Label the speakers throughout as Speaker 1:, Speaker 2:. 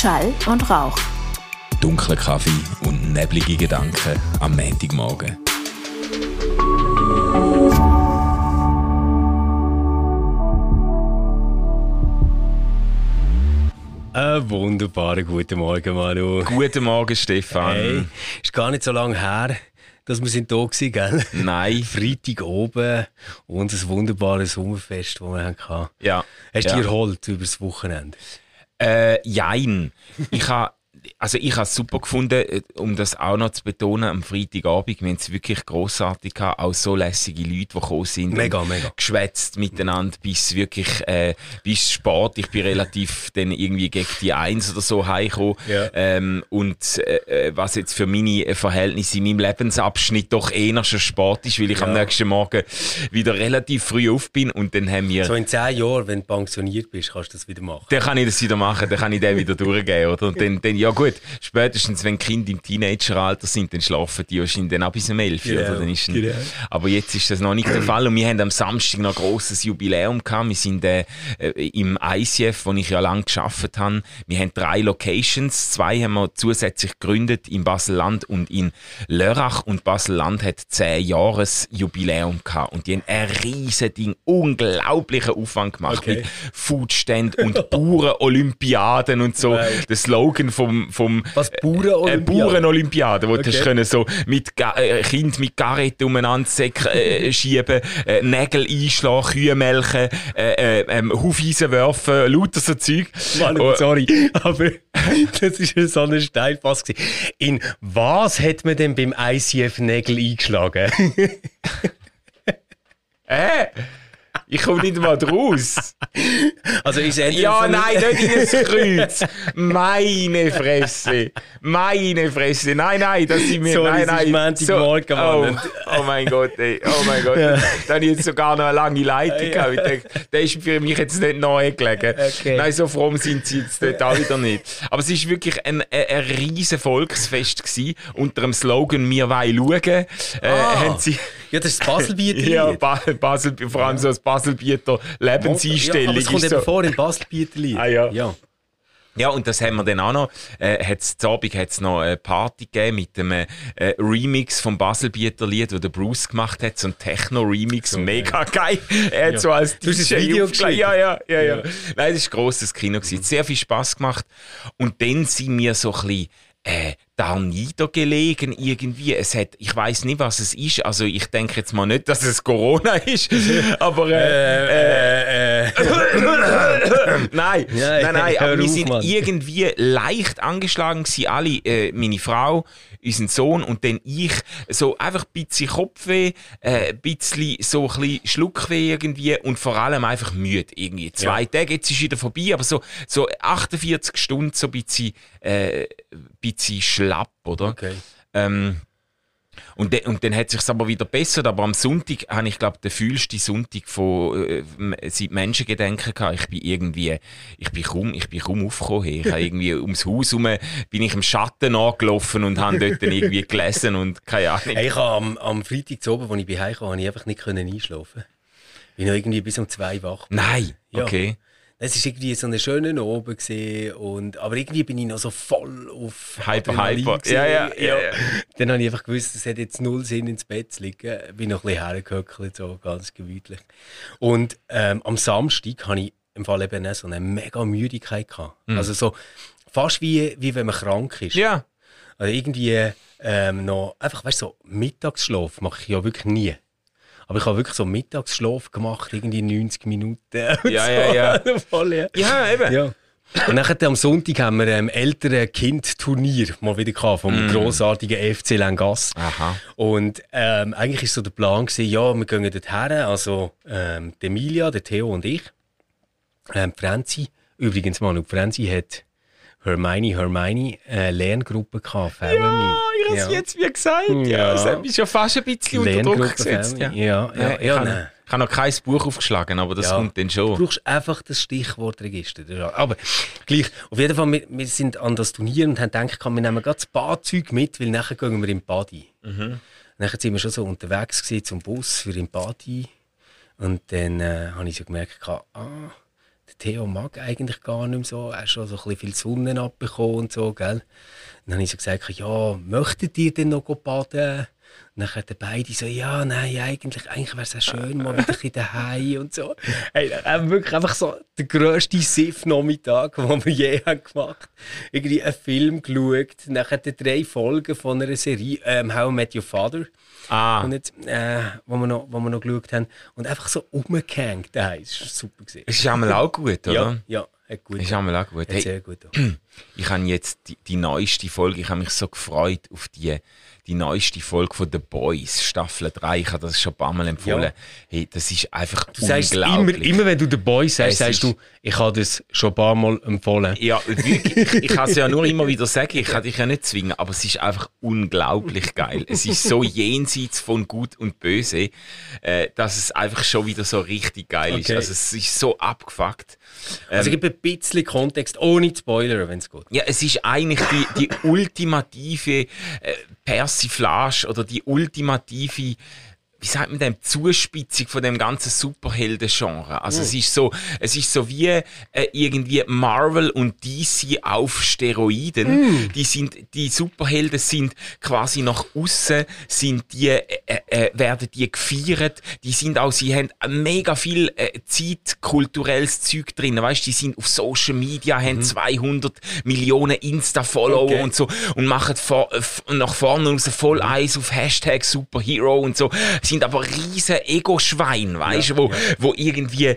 Speaker 1: Schall und Rauch.
Speaker 2: Dunkler Kaffee und neblige Gedanken am Montagmorgen.
Speaker 3: Einen wunderbaren guten Morgen, Manu.
Speaker 2: Guten Morgen, Stefan.
Speaker 3: Hey, ist gar nicht so lange her, dass wir sind da waren, gell?
Speaker 2: Nein.
Speaker 3: Freitag oben und ein wunderbares Sommerfest, das wir hatten.
Speaker 2: Ja.
Speaker 3: Hast du
Speaker 2: ja.
Speaker 3: dich erholt über das Wochenende?
Speaker 2: Äh, jein. Ich habe also ich habe es super gefunden, äh, um das auch noch zu betonen, am Freitagabend, wir haben es wirklich grossartig gehabt, auch so lässige Leute, die gekommen sind.
Speaker 3: Mega, mega.
Speaker 2: Geschwätzt miteinander bis wirklich, äh, bis Sport. Ich bin relativ dann irgendwie gegen die Eins oder so heimgekommen.
Speaker 3: Ja.
Speaker 2: Ähm, und äh, äh, was jetzt für meine Verhältnisse in meinem Lebensabschnitt doch eher schon Sport ist, weil ich am
Speaker 3: Ja.
Speaker 2: nächsten Morgen wieder relativ früh auf bin und dann haben wir...
Speaker 3: So in zehn Jahren, wenn du pensioniert bist, kannst du das wieder machen.
Speaker 2: Dann kann ich das wieder machen, dann kann ich den wieder durchgehen, oder? Und dann, dann, ja gut, spätestens wenn Kinder im Teenageralter sind, dann schlafen die wahrscheinlich dann auch bis um 11
Speaker 3: Genau,
Speaker 2: oder? Dann ist dann,
Speaker 3: genau.
Speaker 2: Aber jetzt ist das noch nicht der Fall und wir haben am Samstag noch ein grosses Jubiläum gehabt. Wir sind äh, äh, im ICF, wo ich ja lange geschafft habe. Wir haben drei Locations, zwei haben wir zusätzlich gegründet in Basel-Land und in Lörrach und Basel-Land hat 10 Jahres Jubiläum gehabt und die haben ein riesen Ding, unglaublichen Aufwand gemacht
Speaker 3: Okay.
Speaker 2: mit Foodständen und Bauern-Olympiaden und so.
Speaker 3: Right.
Speaker 2: Der Slogan vom, vom
Speaker 3: Was, Bauern-Olympiade?
Speaker 2: Äh, Bauern-Olympiade, wo du
Speaker 3: Okay.
Speaker 2: hast können so mit Ga äh, Kind mit Garrett umeinander säck- äh, schieben, äh, Nägel einschlagen, Kühe melken, äh, äh, ähm, Hufeisen werfen, lauter so Zeug.
Speaker 3: Manu,
Speaker 2: Oh,
Speaker 3: sorry, aber das war so ein Steilpass. In was hat man denn beim ICF Nägel eingeschlagen?
Speaker 2: Äh, ich komme nicht mal draus.
Speaker 3: Also ist er
Speaker 2: Ja,
Speaker 3: so ein-
Speaker 2: nein, nicht in das Kreuz. Meine Fresse. Meine Fresse. Nein, nein, das sind wir.
Speaker 3: Sorry,
Speaker 2: nein,
Speaker 3: es ist
Speaker 2: nein.
Speaker 3: Montagmorgen,
Speaker 2: oh,
Speaker 3: Mann.
Speaker 2: oh mein Gott, ey. Oh mein Gott. Da habe ich jetzt sogar noch eine lange Leitung gehabt. Ich denke, der ist für mich jetzt nicht neu gelegen.
Speaker 3: Okay.
Speaker 2: Nein, so fromm sind sie jetzt dort auch wieder nicht. Aber es war wirklich ein, ein, ein riesen Volksfest gewesen. Unter dem Slogan «Wir wollen schauen». Äh,
Speaker 3: Ah.
Speaker 2: haben sie
Speaker 3: Ja, das ist das Baselbieter.
Speaker 2: ja, ba Basel, vor allem so das Baselbieter Lebenseinstellung.
Speaker 3: Ja, aber es kommt
Speaker 2: ist
Speaker 3: eben
Speaker 2: so.
Speaker 3: vor im Baselbieter
Speaker 2: Ah, ja.
Speaker 3: ja.
Speaker 2: Ja, und das haben wir dann auch noch. Äh, hat's, zu Abend hat es noch eine Party gegeben mit einem äh, Remix vom Baselbieter Lied, das der Bruce gemacht hat. So ein Techno-Remix. Mega geil. Er hat
Speaker 3: Ja.
Speaker 2: so als
Speaker 3: Du
Speaker 2: DJ
Speaker 3: Video
Speaker 2: aufgelegt. Ja, ja, ja, ja,
Speaker 3: Ja.
Speaker 2: Nein, das war ein grosses Kino. Hat Sehr viel Spass gemacht. Und dann sind wir so ein bisschen äh, da niedergelegen irgendwie. Es hat, ich weiß nicht, was es ist. Also ich denke jetzt mal nicht, dass es Corona ist, aber äh, äh, äh, nein,
Speaker 3: Ja,
Speaker 2: nein, nein, aber wir sind
Speaker 3: Mann.
Speaker 2: irgendwie leicht angeschlagen gewesen, alle, äh, meine Frau, unseren Sohn und dann ich, so einfach ein bisschen Kopfweh, äh, ein bisschen so ein bisschen Schluckweh irgendwie und vor allem einfach müde irgendwie. Zwei Tage, jetzt ist wieder vorbei, aber so, so 48 Stunden so ein bisschen, äh, ein bisschen schlapp, oder?
Speaker 3: Okay.
Speaker 2: Ähm, und, de, und dann hat sich aber wieder bessert. Aber am Sonntag habe ich, glaube den fühlsten Sonntag von äh, m- seit Menschengedenken gehabt. Ich bin irgendwie, ich bin kaum, ich bin kaum aufgekommen. Ich habe irgendwie ums Haus herum, bin ich im Schatten angelaufen und habe dort dann irgendwie gelesen und keine Ahnung.
Speaker 3: Hey, ich habe am, am Freitag zu oben, als ich bei Hause kam, habe ich einfach nicht können einschlafen. Ich bin noch irgendwie bis um zwei wach.
Speaker 2: Nein,
Speaker 3: Ja.
Speaker 2: okay.
Speaker 3: Es war irgendwie so eine schöne Oben gewesen und, aber irgendwie bin ich noch so voll auf
Speaker 2: Hyper,
Speaker 3: Adrenalin
Speaker 2: hyper. Ja, ja, ja, ja.
Speaker 3: Dann habe ich einfach gewusst, es hat jetzt null Sinn ins Bett zu liegen. Bin noch ein bisschen hergehöckelt, so ganz gemütlich. Und ähm, am Samstag hatte ich im Fall eben auch so eine mega Müdigkeit gehabt. Also so fast wie, wie wenn man krank ist.
Speaker 2: Mhm. Ja.
Speaker 3: Also irgendwie ähm, noch, einfach, weißt du, so Mittagsschlaf mache ich ja wirklich nie. Aber ich habe wirklich so Mittagsschlaf gemacht, irgendwie 90 Minuten.
Speaker 2: Ja,
Speaker 3: so.
Speaker 2: ja, ja.
Speaker 3: Voll, ja.
Speaker 2: Ja, eben.
Speaker 3: ja. Und dann am Sonntag haben wir ähm, ältere Kind-Turnier mal wieder gehabt, vom grossartigen FC Langas.
Speaker 2: Aha.
Speaker 3: Und ähm, eigentlich ist so der Plan gewesen, ja, wir gehen dort her, also ähm, Emilia, der Theo und ich. Ähm, Franzi, übrigens die Franzi hat Hermione, Hermione, äh, Lerngruppe gehabt, VMI.
Speaker 2: Ja, ich habe es jetzt wie gesagt. Ja,
Speaker 3: Ja.
Speaker 2: das hat mich schon fast ein bisschen unter Druck gesetzt. Ja.
Speaker 3: Ja, ja,
Speaker 2: ich
Speaker 3: ja, nein.
Speaker 2: ich habe noch kein Buch aufgeschlagen, aber das
Speaker 3: Ja.
Speaker 2: kommt dann
Speaker 3: Du
Speaker 2: schon.
Speaker 3: brauchst einfach das Stichwortregister. Aber gleich, auf jeden Fall, wir, wir sind an das Turnier und haben gedacht, wir nehmen gerade das Badzeug mit, weil nachher gehen wir im Badi.
Speaker 2: Mhm.
Speaker 3: Nachher sind wir schon so unterwegs gewesen zum Bus für im Badi. Und dann äh, habe ich so gemerkt, ah, der Theo mag eigentlich gar nicht mehr so. Er hat schon so ein bisschen viel Sonne abbekommen und so, gell? dann habe ich so gesagt, ja, möchtet ihr denn noch baden? Und dann haben beide so, ja, nein, eigentlich, eigentlich wäre es ja schön, mal wieder ein daheim und so. Hey, wirklich einfach so der grösste Siff-Nachmittag, den wir je haben gemacht Irgendwie einen Film geschaut, nachher drei Folgen von einer Serie, ähm, How I Met Your Father.
Speaker 2: Ah.
Speaker 3: Und jetzt, äh, wo, wir noch, wo wir noch geschaut haben. Und einfach so umgehängt daheim. Das war super. Gewesen.
Speaker 2: Es ist einmal auch gut, oder?
Speaker 3: Ja, ja. Hat gut.
Speaker 2: Ist einmal auch gut. Hey,
Speaker 3: sehr gut.
Speaker 2: ich habe jetzt die, die neueste Folge, ich habe mich so gefreut auf die, die neueste Folge von The Boys, Staffel 3. Ich habe das schon ein paar Mal empfohlen.
Speaker 3: Ja.
Speaker 2: Hey, das ist einfach
Speaker 3: Du sagst immer,
Speaker 2: unglaublich.
Speaker 3: immer, wenn du den Boy sagst, sagst
Speaker 2: ist-
Speaker 3: du, ich habe das schon ein paar Mal empfohlen.
Speaker 2: Ja, wirklich. Ich, ich kann es ja nur immer wieder sagen, ich kann dich ja nicht zwingen, aber es ist einfach unglaublich geil. Es ist so jenseits von Gut und Böse, äh, dass es einfach schon wieder so richtig geil ist.
Speaker 3: Okay.
Speaker 2: Also es ist so abgefuckt.
Speaker 3: Also gib ein bisschen Kontext, ohne Spoiler, wenn es geht.
Speaker 2: Ja, es ist eigentlich die, die ultimative äh, Persiflage oder die ultimative, wie sagt man dem, Zuspitzung von dem ganzen Superhelden-Genre. Also es ist so, es ist so wie äh, irgendwie Marvel und DC auf Steroiden. Die sind, die Superhelden sind quasi nach außen, sind die, äh, äh, werden die gefeiert. Die sind auch, sie haben mega viel äh, Zeit, kulturelles Zeug drin. Weißt, die sind auf Social Media, haben 200 Millionen Insta-Follower
Speaker 3: Okay.
Speaker 2: und so und machen vor, äh, nach vorne raus voll Eis auf Hashtag Superhero und so. Sind aber riesen Ego-Schwein, weißt du, wo, wo irgendwie, äh,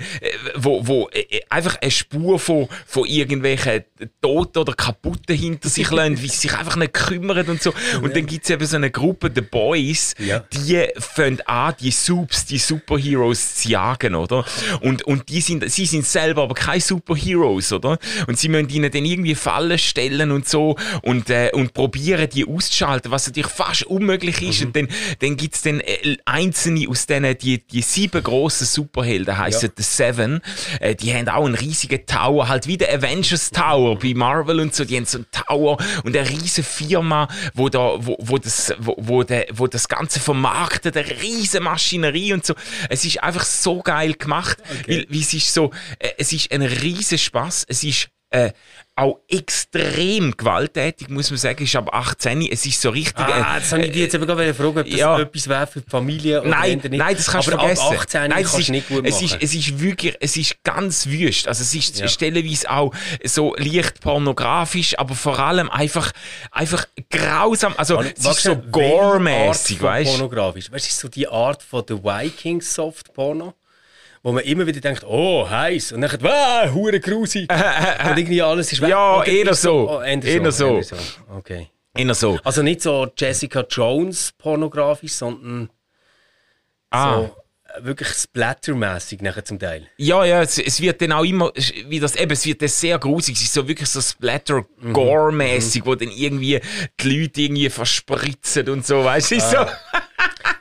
Speaker 2: wo, wo äh, einfach eine Spur von, von irgendwelchen Toten oder Kaputten hinter sich lassen, wie sie sich einfach nicht kümmern und so. Und dann gibt's eben so eine Gruppe, The Boys,
Speaker 3: Ja.
Speaker 2: die fangen an, die Subs, die Superheroes zu jagen, oder? Und, und die sind, sie sind selber aber keine Superheroes, oder? Und sie müssen ihnen dann irgendwie Fallen stellen und so und, äh, und probieren, die auszuschalten, was natürlich fast unmöglich ist. Und dann, dann gibt's dann äh, einzelne aus denen, die, die sieben grossen Superhelden heissen
Speaker 3: Ja.
Speaker 2: The Seven, äh, die haben auch einen riesigen Tower, halt wie der Avengers Tower bei Marvel und so, die haben so einen Tower und eine riesige Firma, wo da, wo, wo das, wo, wo, der, wo das Ganze vermarktet, eine riesige Maschinerie und so. Es ist einfach so geil gemacht, weil, weil es ist so, äh, es ist ein riesen Spaß, es ist äh, auch extrem gewalttätig, muss man sagen, ist ab 18, es ist so richtig...
Speaker 3: Ah,
Speaker 2: äh,
Speaker 3: jetzt habe ich dich jetzt eben gerade fragen, ob das
Speaker 2: ja.
Speaker 3: etwas wäre für die Familie oder
Speaker 2: Nein,
Speaker 3: nicht.
Speaker 2: nein, das kannst du
Speaker 3: Aber
Speaker 2: vergessen.
Speaker 3: ab 18
Speaker 2: nein,
Speaker 3: kannst
Speaker 2: es
Speaker 3: du
Speaker 2: ist,
Speaker 3: nicht gut
Speaker 2: es
Speaker 3: machen.
Speaker 2: ist, es ist wirklich, es ist ganz wüst. Also es ist
Speaker 3: Ja.
Speaker 2: stellenweise auch so leicht pornografisch, aber vor allem einfach, einfach grausam. Also es ist so gore-mäßig, weißt du?
Speaker 3: Pornografisch. Weißt du, so die Art von The Vikings Soft Porno, wo man immer wieder denkt, oh, heiß und dann, wow, hure grusig. und irgendwie alles ist weg.
Speaker 2: Ja,
Speaker 3: Oder
Speaker 2: eher
Speaker 3: ist
Speaker 2: so.
Speaker 3: Oh, eher
Speaker 2: Eher so.
Speaker 3: eher Okay.
Speaker 2: Immer so.
Speaker 3: Also nicht so Jessica Jones pornografisch, sondern
Speaker 2: Ah.
Speaker 3: so äh, wirklich splattermäßig nachher zum Teil.
Speaker 2: Ja, ja, es, es wird dann auch immer, wie das eben, es wird dann sehr grusig, es ist so wirklich so Splatter-Gore-mäßig, wo dann irgendwie die Leute irgendwie verspritzen und so, weißt du, ist so.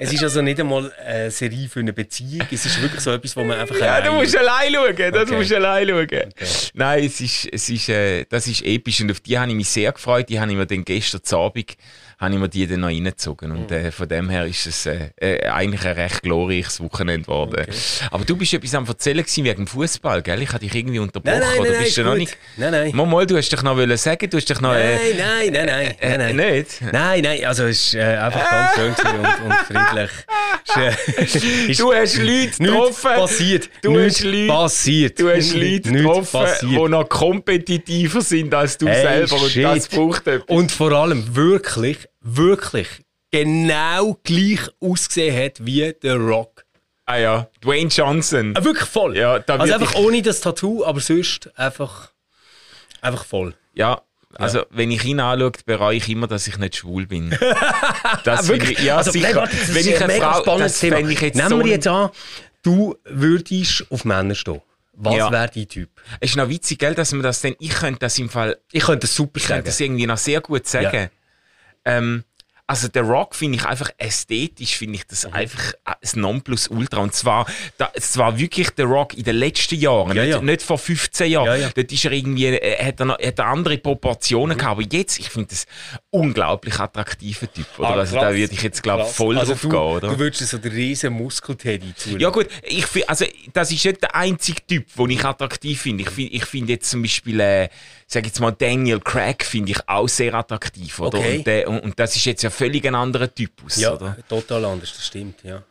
Speaker 3: Es ist also nicht einmal eine Serie für eine Beziehung, es ist wirklich so etwas, wo man einfach
Speaker 2: Ja, du musst allein schauen, das
Speaker 3: Okay.
Speaker 2: musst du allein schauen. Nein, es ist, es ist, äh, das ist episch und auf die habe ich mich sehr gefreut. Die habe ich mir dann gestern Abend habe ich mir die dann noch reingezogen. Und
Speaker 3: Mhm.
Speaker 2: äh, von dem her ist es äh, äh, eigentlich ein recht glorreiches Wochenende geworden. Aber du bist etwas am Erzählen gewesen wegen dem Fußball, gell? Ich habe dich irgendwie unterbrochen.
Speaker 3: Nein, nein,
Speaker 2: oder
Speaker 3: nein,
Speaker 2: bist
Speaker 3: nein,
Speaker 2: du noch nicht?
Speaker 3: Nein, nein.
Speaker 2: Mal, mal, du hast dich noch wollen sagen, du hast dich noch. Äh,
Speaker 3: Nein, nein, nein, nein,
Speaker 2: äh,
Speaker 3: nein, nein.
Speaker 2: nicht?
Speaker 3: Nein, nein, also es ist äh, einfach ganz schön und, und friedlich. Äh, ist
Speaker 2: Du hast Leute getroffen.
Speaker 3: passiert.
Speaker 2: Du hast Leute-
Speaker 3: passiert.
Speaker 2: Du hast Leute getroffen, die noch kompetitiver sind als du
Speaker 3: Hey,
Speaker 2: selber. Und
Speaker 3: shit.
Speaker 2: das braucht etwas.
Speaker 3: Und vor allem wirklich, wirklich genau gleich ausgesehen hat wie der Rock.
Speaker 2: Ah ja, Dwayne Johnson.
Speaker 3: Äh, wirklich voll.
Speaker 2: Ja,
Speaker 3: also einfach
Speaker 2: ich-
Speaker 3: ohne das Tattoo, aber sonst einfach, einfach voll.
Speaker 2: Ja, also wenn ich ihn anschaue, bereue ich immer, dass ich nicht schwul bin. Das
Speaker 3: Ah,
Speaker 2: finde ich, ja,
Speaker 3: also,
Speaker 2: sicher.
Speaker 3: nein, warte, das
Speaker 2: wenn
Speaker 3: ist
Speaker 2: ich
Speaker 3: ein
Speaker 2: eine
Speaker 3: mega
Speaker 2: Frau,
Speaker 3: spannendes
Speaker 2: das
Speaker 3: Thema.
Speaker 2: fände ich jetzt
Speaker 3: Nehmen
Speaker 2: so...
Speaker 3: wir jetzt an, du würdest auf Männer stehen. Was
Speaker 2: Ja.
Speaker 3: wäre dein Typ?
Speaker 2: Es ist noch witzig, gell, dass man das dann... Ich könnte das im Fall...
Speaker 3: Ich könnte das super
Speaker 2: Ich könnte
Speaker 3: sagen.
Speaker 2: das irgendwie noch sehr gut sagen. Ähm, also der Rock finde ich einfach ästhetisch, finde ich das mhm. einfach das Nonplusultra. Und zwar, da, es war wirklich der Rock in den letzten Jahren,
Speaker 3: ja,
Speaker 2: nicht,
Speaker 3: ja.
Speaker 2: nicht vor 15 Jahren.
Speaker 3: Ja, ja.
Speaker 2: Dort ist er irgendwie, äh, hat er, noch, hat er andere Proportionen mhm. gehabt. Aber jetzt, ich finde das unglaublich attraktiver Typ. Oder?
Speaker 3: Ah,
Speaker 2: also da würde ich jetzt, glaube ich, voll
Speaker 3: also
Speaker 2: drauf
Speaker 3: du,
Speaker 2: gehen, oder?
Speaker 3: Du würdest so den riesen Muskelteddy zu.
Speaker 2: Ja gut, ich find, also das ist nicht der einzige Typ, den ich attraktiv finde. Ich finde ich find jetzt zum Beispiel, äh, sag jetzt mal Daniel Craig finde ich auch sehr attraktiv, oder?
Speaker 3: Okay.
Speaker 2: Und, der, und, und das ist jetzt ja völlig ein anderer Typus,
Speaker 3: ja,
Speaker 2: oder?
Speaker 3: total anders, das stimmt, ja.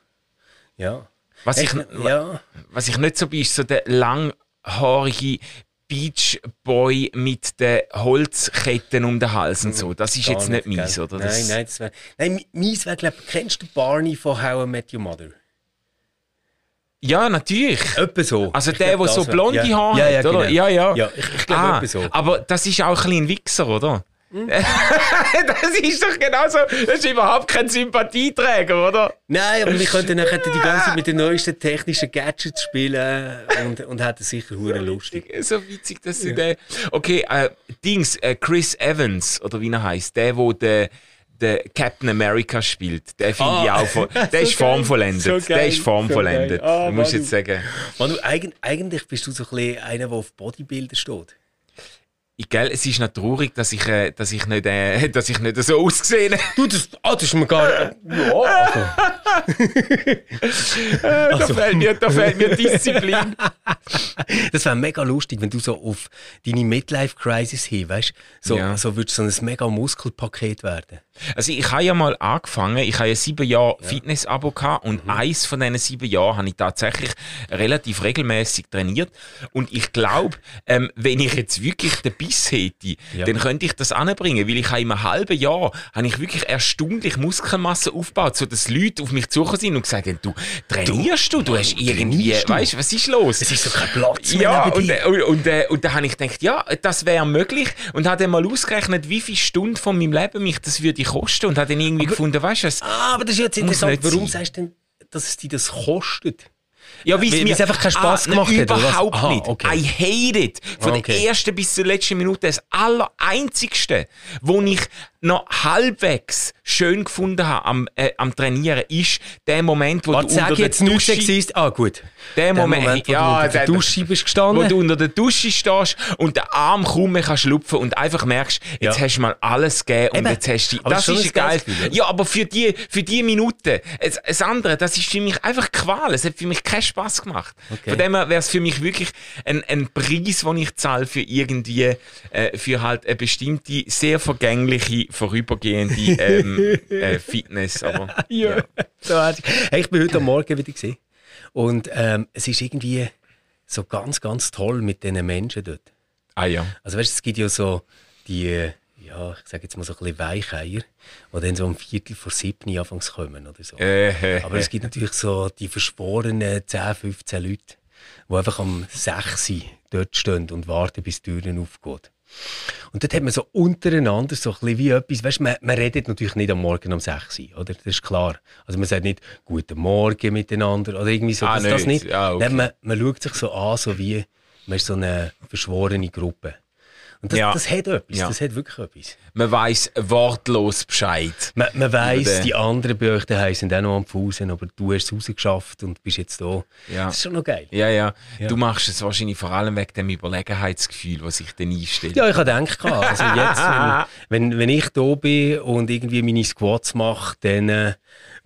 Speaker 3: Ja.
Speaker 2: Was ich,
Speaker 3: Echt, ja.
Speaker 2: was ich nicht so bin, ist so der langhaarige Beach Boy mit den Holzketten um den Hals und so. Das ist
Speaker 3: Gar
Speaker 2: jetzt nicht
Speaker 3: gell?
Speaker 2: meins, oder?
Speaker 3: Nein, nein, das wär, nein, meins wäre, glaube kennst du Barney von How I Met Your Mother?
Speaker 2: Ja, natürlich.
Speaker 3: Etwa so.
Speaker 2: Also
Speaker 3: Ich
Speaker 2: der, der so blonde
Speaker 3: ja.
Speaker 2: Haare
Speaker 3: ja, ja,
Speaker 2: hat, oder?
Speaker 3: genau.
Speaker 2: Ja, ja.
Speaker 3: Ja, ich, ich glaube
Speaker 2: Ah,
Speaker 3: so.
Speaker 2: aber das ist auch ein bisschen ein Wichser, oder?
Speaker 3: Hm?
Speaker 2: das ist doch genauso. Das ist überhaupt kein Sympathieträger, oder?
Speaker 3: Nein, aber wir könnten nachher die ganze Zeit mit den neuesten technischen Gadgets spielen und, und hätten sicher hure lustig.
Speaker 2: So witzig, dass du den. Okay, äh, Dings, äh, Chris Evans, oder wie er heißt, der, wo der der Captain America spielt, der finde
Speaker 3: Ah,
Speaker 2: ich auch voll, der
Speaker 3: so
Speaker 2: ist formvollendet.
Speaker 3: so
Speaker 2: der ist formvollendet.
Speaker 3: so. Ah, Manu.
Speaker 2: jetzt sagen.
Speaker 3: Manu, eigen, eigentlich bist du so ein bisschen einer, der auf Bodybuilder steht.
Speaker 2: Gell, es ist noch traurig, dass ich, äh, dass ich, nicht, äh, dass ich nicht so ausgesehen habe.
Speaker 3: Du, das, ah, das ist mir gar Ja, also.
Speaker 2: Da fehlt mir, da fehlt mir Disziplin.
Speaker 3: Das wäre mega lustig, wenn du so auf deine Midlife-Crisis hin, weißt so,
Speaker 2: Ja.
Speaker 3: so würdest du so ein mega Muskelpaket werden.
Speaker 2: Also ich habe ja mal angefangen, ich habe ja sieben Jahre Fitness-Abo gehabt und eins von diesen sieben Jahren habe ich tatsächlich relativ regelmäßig trainiert und ich glaube, ähm, wenn ich jetzt wirklich den Biss hätte,
Speaker 3: Ja.
Speaker 2: dann könnte ich das anbringen, weil ich habe in einem halben Jahr habe ich wirklich erstaunlich Muskelmasse aufgebaut, so dass Leute auf mich zugekommen sind und gesagt haben, du trainierst du, du, hast irgendwie, weißt du, was ist los?
Speaker 3: Es ist so kein Platz mehr
Speaker 2: Ja, und, und, und, äh, und da habe ich gedacht, ja, das wäre möglich. Und habe dann mal ausgerechnet, wie viele Stunden von meinem Leben mich das würde kosten. Und habe dann irgendwie gefunden, weißt du,
Speaker 3: Ah, aber das ist jetzt interessant.
Speaker 2: nicht
Speaker 3: Warum
Speaker 2: sein.
Speaker 3: sagst du denn, dass es dir das kostet?
Speaker 2: Ja,
Speaker 3: Weil- es einfach keinen Spass
Speaker 2: nein,
Speaker 3: gemacht hat?
Speaker 2: Überhaupt
Speaker 3: Aha,
Speaker 2: nicht.
Speaker 3: okay.
Speaker 2: I hate it. Von
Speaker 3: Okay.
Speaker 2: der ersten bis zur letzten Minute das allereinzigste, wo ich noch halbwegs schön gefunden habe am, äh, am Trainieren, ist der Moment, wo
Speaker 3: Warte,
Speaker 2: du unter der
Speaker 3: jetzt nicht
Speaker 2: Dusche...
Speaker 3: Sexist. Ah, gut.
Speaker 2: Der Moment,
Speaker 3: wo
Speaker 2: ja,
Speaker 3: du unter der
Speaker 2: der-
Speaker 3: Dusche bist
Speaker 2: wo
Speaker 3: gestanden.
Speaker 2: du unter der Dusche stehst und der Arm kaum mehr kannst schlupfen und einfach merkst, jetzt
Speaker 3: Ja.
Speaker 2: hast du mal alles gegeben und
Speaker 3: Eben.
Speaker 2: jetzt hast du...
Speaker 3: Aber
Speaker 2: Das ist geil.
Speaker 3: Gefühl?
Speaker 2: Ja, aber für die, für die Minute, das, das andere, das ist für mich einfach Qual. Es hat für mich keinen Spass gemacht.
Speaker 3: Okay.
Speaker 2: Von dem her wäre es für mich wirklich ein, ein Preis, den ich zahle für irgendwie, äh, für halt eine bestimmte, sehr vergängliche, vorübergehende ähm, äh, Fitness. Aber,
Speaker 3: Ja. So herzig. hey, ich bin heute Morgen wieder gesehen und ähm, es ist irgendwie so ganz, ganz toll mit diesen Menschen dort.
Speaker 2: Ah ja.
Speaker 3: Also weißt, du, es gibt ja so die, ja, ich sage jetzt mal so ein bisschen Weicheier, die dann so um Viertel vor sieben anfangs kommen oder so.
Speaker 2: Äh,
Speaker 3: Aber es gibt natürlich so die verschworenen 10, 15 Leute, die einfach am 6 Uhr dort stehen und warten, bis die Türen aufgeht. Und dort hat man so untereinander so ein bisschen wie etwas, weißt, man, man redet natürlich nicht am Morgen um 6 Uhr, oder? Das ist klar. Also man sagt nicht «Guten Morgen» miteinander oder irgendwie so,
Speaker 2: Ah,
Speaker 3: das, das
Speaker 2: nicht.
Speaker 3: nicht.
Speaker 2: Ah, okay.
Speaker 3: Nein, man, man schaut sich so an, so wie man ist so eine verschworene Gruppe. Und das,
Speaker 2: Ja.
Speaker 3: das hat etwas,
Speaker 2: Ja.
Speaker 3: das hat wirklich etwas.
Speaker 2: man weiß wortlos Bescheid.
Speaker 3: Man, man weiss,
Speaker 2: den-
Speaker 3: die anderen bei euch daheim sind auch noch am Fusen, aber du hast es rausgeschafft und bist jetzt da.
Speaker 2: Ja.
Speaker 3: Das ist schon noch geil.
Speaker 2: Ja, ja,
Speaker 3: Ja.
Speaker 2: Du machst es wahrscheinlich vor allem wegen dem Überlegenheitsgefühl, das sich dann einstellt.
Speaker 3: Ja, ich habe gedacht, also jetzt, wenn, wenn, wenn ich da bin und irgendwie meine Squats mache, dann äh,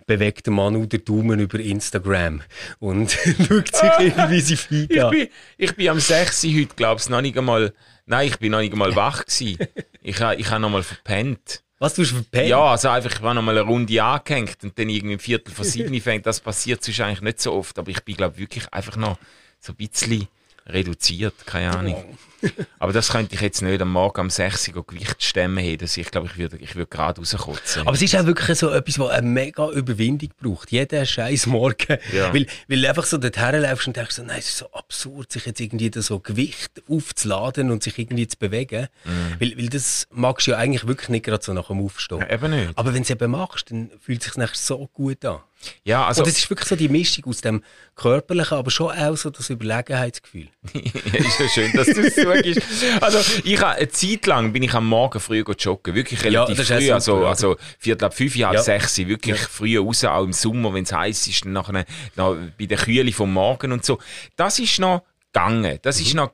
Speaker 3: bewegt der Manu den Daumen über Instagram und schaut sich irgendwie sein Feed
Speaker 2: ich,
Speaker 3: an.
Speaker 2: bin, ich bin am 6. Uhr heute, glaubst du, noch nicht einmal. Nein, ich bin noch nicht einmal wach gewesen. Ich habe ich ha noch mal verpennt.
Speaker 3: Was tust du für Pen?
Speaker 2: Ja, also einfach, ich war noch mal eine Runde angehängt und dann irgendwie ein Viertel vor sieben fängt. Das passiert sonst eigentlich nicht so oft, aber ich bin, glaube wirklich einfach noch so ein bisschen reduziert, keine Ahnung. Aber das könnte ich jetzt nicht am Morgen um 6 Uhr Gewicht stemmen haben. dass Ich glaube, ich würde ich würde gerade rauskotzen.
Speaker 3: Aber es ist auch wirklich so etwas, was eine mega Überwindung braucht. Jeder scheiß Morgen.
Speaker 2: Ja.
Speaker 3: Weil, weil du einfach so dorthin läufst und denkst, so, nein, es ist so absurd, sich jetzt irgendwie da so Gewicht aufzuladen und sich irgendwie zu bewegen.
Speaker 2: Mhm.
Speaker 3: Weil, weil das magst du ja eigentlich wirklich nicht gerade so nach dem Aufstehen.
Speaker 2: Ja, eben nicht.
Speaker 3: Aber wenn du es eben machst, dann fühlt es sich nachher so gut an.
Speaker 2: Ja, also.
Speaker 3: Und es ist wirklich so die Mischung aus dem Körperlichen, aber schon auch so das Überlegenheitsgefühl.
Speaker 2: ist ja schön, dass du es sagst. Also, ich habe eine Zeit lang bin ich am Morgen früh joggen. Wirklich relativ
Speaker 3: ist
Speaker 2: früh. Also, also, Viertel ab fünf, halb
Speaker 3: Ja.
Speaker 2: sechs. Wirklich früh raus, auch im Sommer, wenn es heiß ist, nachher noch bei der Kühle vom Morgen und so. Das ist noch gegangen. Das ist noch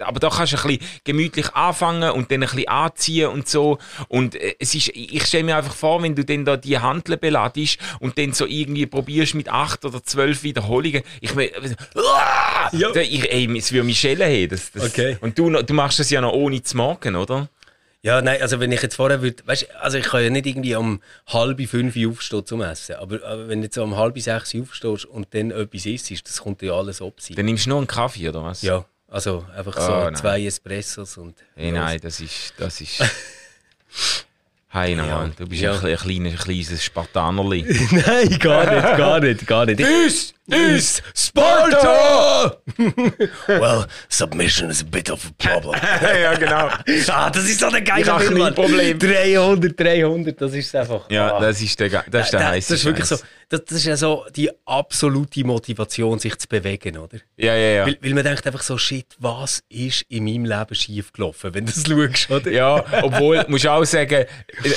Speaker 2: aber da kannst du ein bisschen gemütlich anfangen und dann ein bisschen anziehen und so. Und äh, es ist, ich stelle mir einfach vor, wenn du dann da die Handeln beladest und dann so irgendwie probierst mit acht oder zwölf Wiederholungen. Ich meine,
Speaker 3: Ja.
Speaker 2: da, ich, ey, es würde mich schellen haben. Das, das,
Speaker 3: Okay.
Speaker 2: Und du, du machst das ja noch ohne zu morgen, oder?
Speaker 3: Ja, nein, also wenn ich jetzt vorher würde, weißt, also ich kann ja nicht irgendwie um halb fünf aufstehen zum Essen, aber, aber wenn du jetzt um halb sechs aufstehst und dann etwas isst, das kommt ja alles ab.
Speaker 2: Dann nimmst du nur einen Kaffee, oder was?
Speaker 3: Ja, also einfach so
Speaker 2: Oh, nein.
Speaker 3: zwei Espressos und...
Speaker 2: Hey, nein, das ist, das ist... Hey,
Speaker 3: Ja.
Speaker 2: Mann, du bist
Speaker 3: Ja.
Speaker 2: ein, ein, kleines, ein kleines Spartanerli.
Speaker 3: nein, gar nicht, gar nicht, gar nicht.
Speaker 2: Us!
Speaker 3: Is Sparta! well, submission is a bit of a problem.
Speaker 2: ja, genau.
Speaker 3: ah, das ist so geiler
Speaker 2: hab
Speaker 3: Film.
Speaker 2: Problem.
Speaker 3: 300, 300, das ist einfach.
Speaker 2: Ja,
Speaker 3: ah.
Speaker 2: das ist der, das ist der
Speaker 3: das,
Speaker 2: heiße
Speaker 3: das ist wirklich so, das, das ist ja so die absolute Motivation, sich zu bewegen, oder?
Speaker 2: Ja, ja, ja.
Speaker 3: Weil, weil man denkt einfach so, shit, was ist in meinem Leben schief gelaufen, wenn du das schaust, oder?
Speaker 2: Ja, obwohl, musst du auch sagen,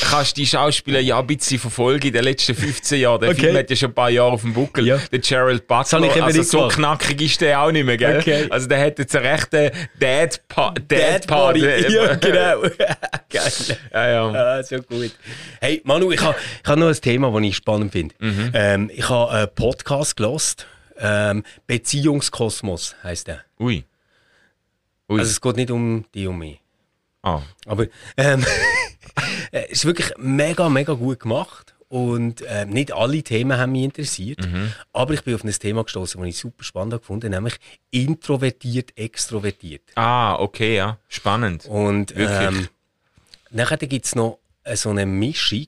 Speaker 2: kannst die Schauspieler ja ein bisschen verfolgen in den letzten 15 Jahren. Der
Speaker 3: Okay.
Speaker 2: Film hat ja schon ein paar Jahre auf dem Buckel.
Speaker 3: Ja.
Speaker 2: Der Gerald
Speaker 3: Hab
Speaker 2: Butler,
Speaker 3: ich
Speaker 2: also so knackig ist der auch nicht mehr, gell?
Speaker 3: Okay.
Speaker 2: Also der hat jetzt einen rechten Dad, pa Dad,
Speaker 3: Body.
Speaker 2: Part.
Speaker 3: Ja, genau. Geil.
Speaker 2: Ja, ja.
Speaker 3: Ah, so gut. Hey, Manu, ich habe ich ha noch ein Thema, das ich spannend finde.
Speaker 2: Mhm.
Speaker 3: Ähm, ich habe einen Podcast gelost. Ähm, Beziehungskosmos heisst der.
Speaker 2: Ui. Ui.
Speaker 3: Also es geht nicht um die und mich.
Speaker 2: ah.
Speaker 3: Aber ähm, es ist wirklich mega, mega gut gemacht. Und ähm, nicht alle Themen haben mich interessiert.
Speaker 2: Mhm.
Speaker 3: Aber ich bin auf ein Thema gestoßen, das ich super spannend gefunden nämlich introvertiert, extrovertiert.
Speaker 2: ah, okay, ja. Spannend.
Speaker 3: Und
Speaker 2: Wirklich?
Speaker 3: ähm, nachher gibt es noch äh, so eine Mischung.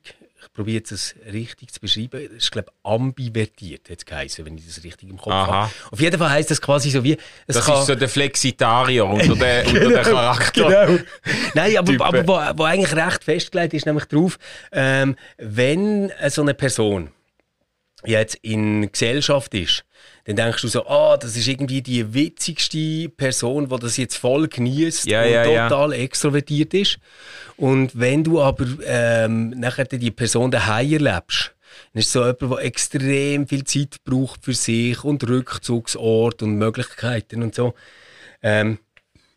Speaker 3: Probiere das richtig zu beschreiben. Das ist, glaube ich, ambivertiert, hat es geheißen, wenn ich das richtig im Kopf
Speaker 2: Aha.
Speaker 3: habe. Auf jeden Fall heisst das quasi so wie... Es
Speaker 2: Das ist so der Flexitarier unter der, unter der Charakter.
Speaker 3: Genau. Nein, aber, aber wo, wo eigentlich recht festgelegt ist, nämlich drauf, ähm, wenn so eine Person jetzt in Gesellschaft ist, dann denkst du so, ah, das ist irgendwie die witzigste Person, die das jetzt voll genießt
Speaker 2: Ja,
Speaker 3: und
Speaker 2: ja, ja.
Speaker 3: total extrovertiert ist. Und wenn du aber ähm, nachher die Person daheim erlebst, dann ist es so jemand, der extrem viel Zeit braucht für sich und Rückzugsort und Möglichkeiten und so. Ähm,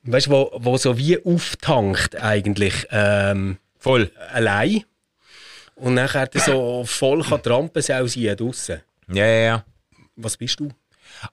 Speaker 3: weißt du, wo, wo so wie auftankt eigentlich ähm,
Speaker 2: Voll.
Speaker 3: allein und nachher dann so voll kann Trampen sein draussen.
Speaker 2: Ja, ja, ja.
Speaker 3: Was bist du?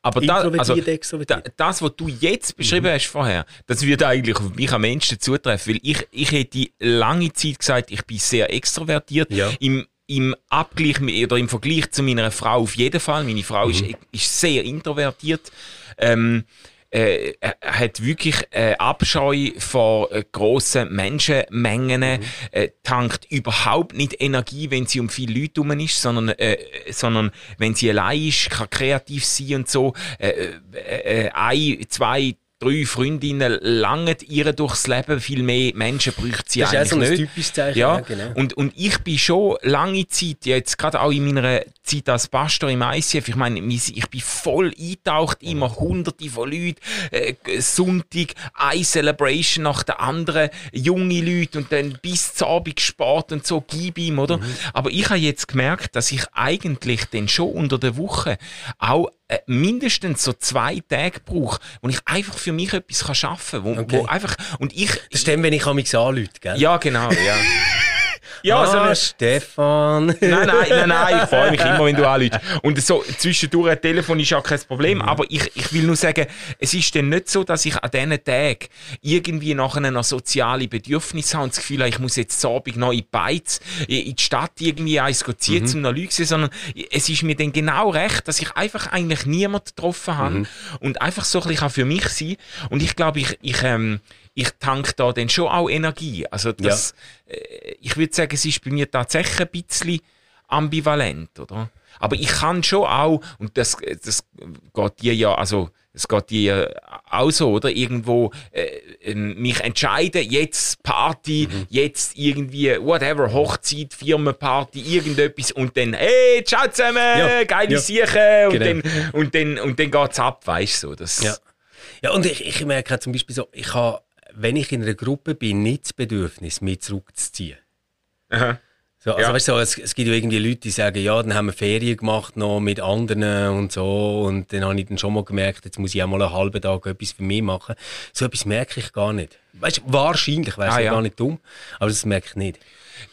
Speaker 2: Aber da, also, da, das, was du jetzt beschrieben hast vorher, das würde eigentlich auf mich am Menschen zutreffen, weil ich, ich hätte lange Zeit gesagt, ich bin sehr extrovertiert.
Speaker 3: Ja.
Speaker 2: Im, im Abgleich oder im Vergleich zu meiner Frau auf jeden Fall. Meine Frau ist, ist sehr introvertiert. Ähm, äh, er hat wirklich äh, Abscheu vor äh, grossen Menschenmengen, äh, tankt überhaupt nicht Energie, wenn sie um viele Leute herum ist, sondern, äh, sondern wenn sie allein ist, kann kreativ sein und so. Äh, äh, äh, ein, zwei, drei Freundinnen langen ihr durchs Leben, viel mehr Menschen bräuchte sie
Speaker 3: Das ist auch
Speaker 2: eigentlich
Speaker 3: so ein
Speaker 2: nicht.
Speaker 3: typisches Zeichen.
Speaker 2: Ja,
Speaker 3: ja, genau.
Speaker 2: und, und ich bin schon lange Zeit, jetzt gerade auch in meiner Zeit als Pastor im ICF, ich meine, ich bin voll eingetaucht, immer hunderte von Leuten, äh, Sonntag, eine Celebration nach der anderen, junge Leute und dann bis zum Abend Sport und so, gib ihm, oder?
Speaker 3: Mhm.
Speaker 2: Aber ich habe jetzt gemerkt, dass ich eigentlich dann schon unter der Woche auch äh, mindestens so zwei Tage brauche, wo ich einfach für mich etwas kann schaffen kann, wo,
Speaker 3: Okay.
Speaker 2: wo einfach, und ich...
Speaker 3: Das stimmt, wenn ich mich anrufe, gell?
Speaker 2: ja, genau, ja. ja, so
Speaker 3: ah,
Speaker 2: eine,
Speaker 3: Stefan.
Speaker 2: Nein, nein, nein, nein, ich freue mich immer, wenn du anrufst. Und so zwischendurch ein Telefon ist ja kein Problem,
Speaker 3: Mhm.
Speaker 2: aber ich, ich will nur sagen, es ist dann nicht so, dass ich an diesen Tagen irgendwie nachher noch soziale Bedürfnisse habe und das Gefühl habe, ich muss jetzt Abend noch in Beiz, in die Stadt irgendwie eins
Speaker 3: Mhm.
Speaker 2: ziehen, zum noch Leute zu sehen, sondern es ist mir dann genau recht, dass ich einfach eigentlich niemanden getroffen habe
Speaker 3: Mhm.
Speaker 2: und einfach so ein bisschen für mich sein und ich glaube, ich, ich, ähm, ich tank da dann schon auch Energie. Also das, äh, ich würde sagen, es ist bei mir tatsächlich ein bisschen ambivalent, oder? Aber ich kann schon auch, und das, das geht dir ja, also Es geht dir auch so, oder? Irgendwo äh, mich entscheiden, jetzt Party, mhm. jetzt irgendwie, whatever, Hochzeit, Firmenparty, irgendetwas und dann, hey, ciao zusammen, ja. geile ja. Sieche und, genau. dann, und dann, und dann geht's ab, weißt du? So,
Speaker 3: ja. ja, und ich, ich merke zum Beispiel so, ich habe, wenn ich in einer Gruppe bin, nicht das Bedürfnis, mich zurückzuziehen. Aha. So, also ja. weißt du, es, es, gibt ja irgendwie Leute, die sagen, ja, dann haben wir Ferien gemacht noch mit anderen und so und dann habe ich dann schon mal gemerkt, jetzt muss ich auch mal einen halben Tag etwas für mich machen. So etwas merke ich gar nicht. Weißt du, wahrscheinlich wäre es ah, ja. gar nicht dumm, aber das merke ich nicht.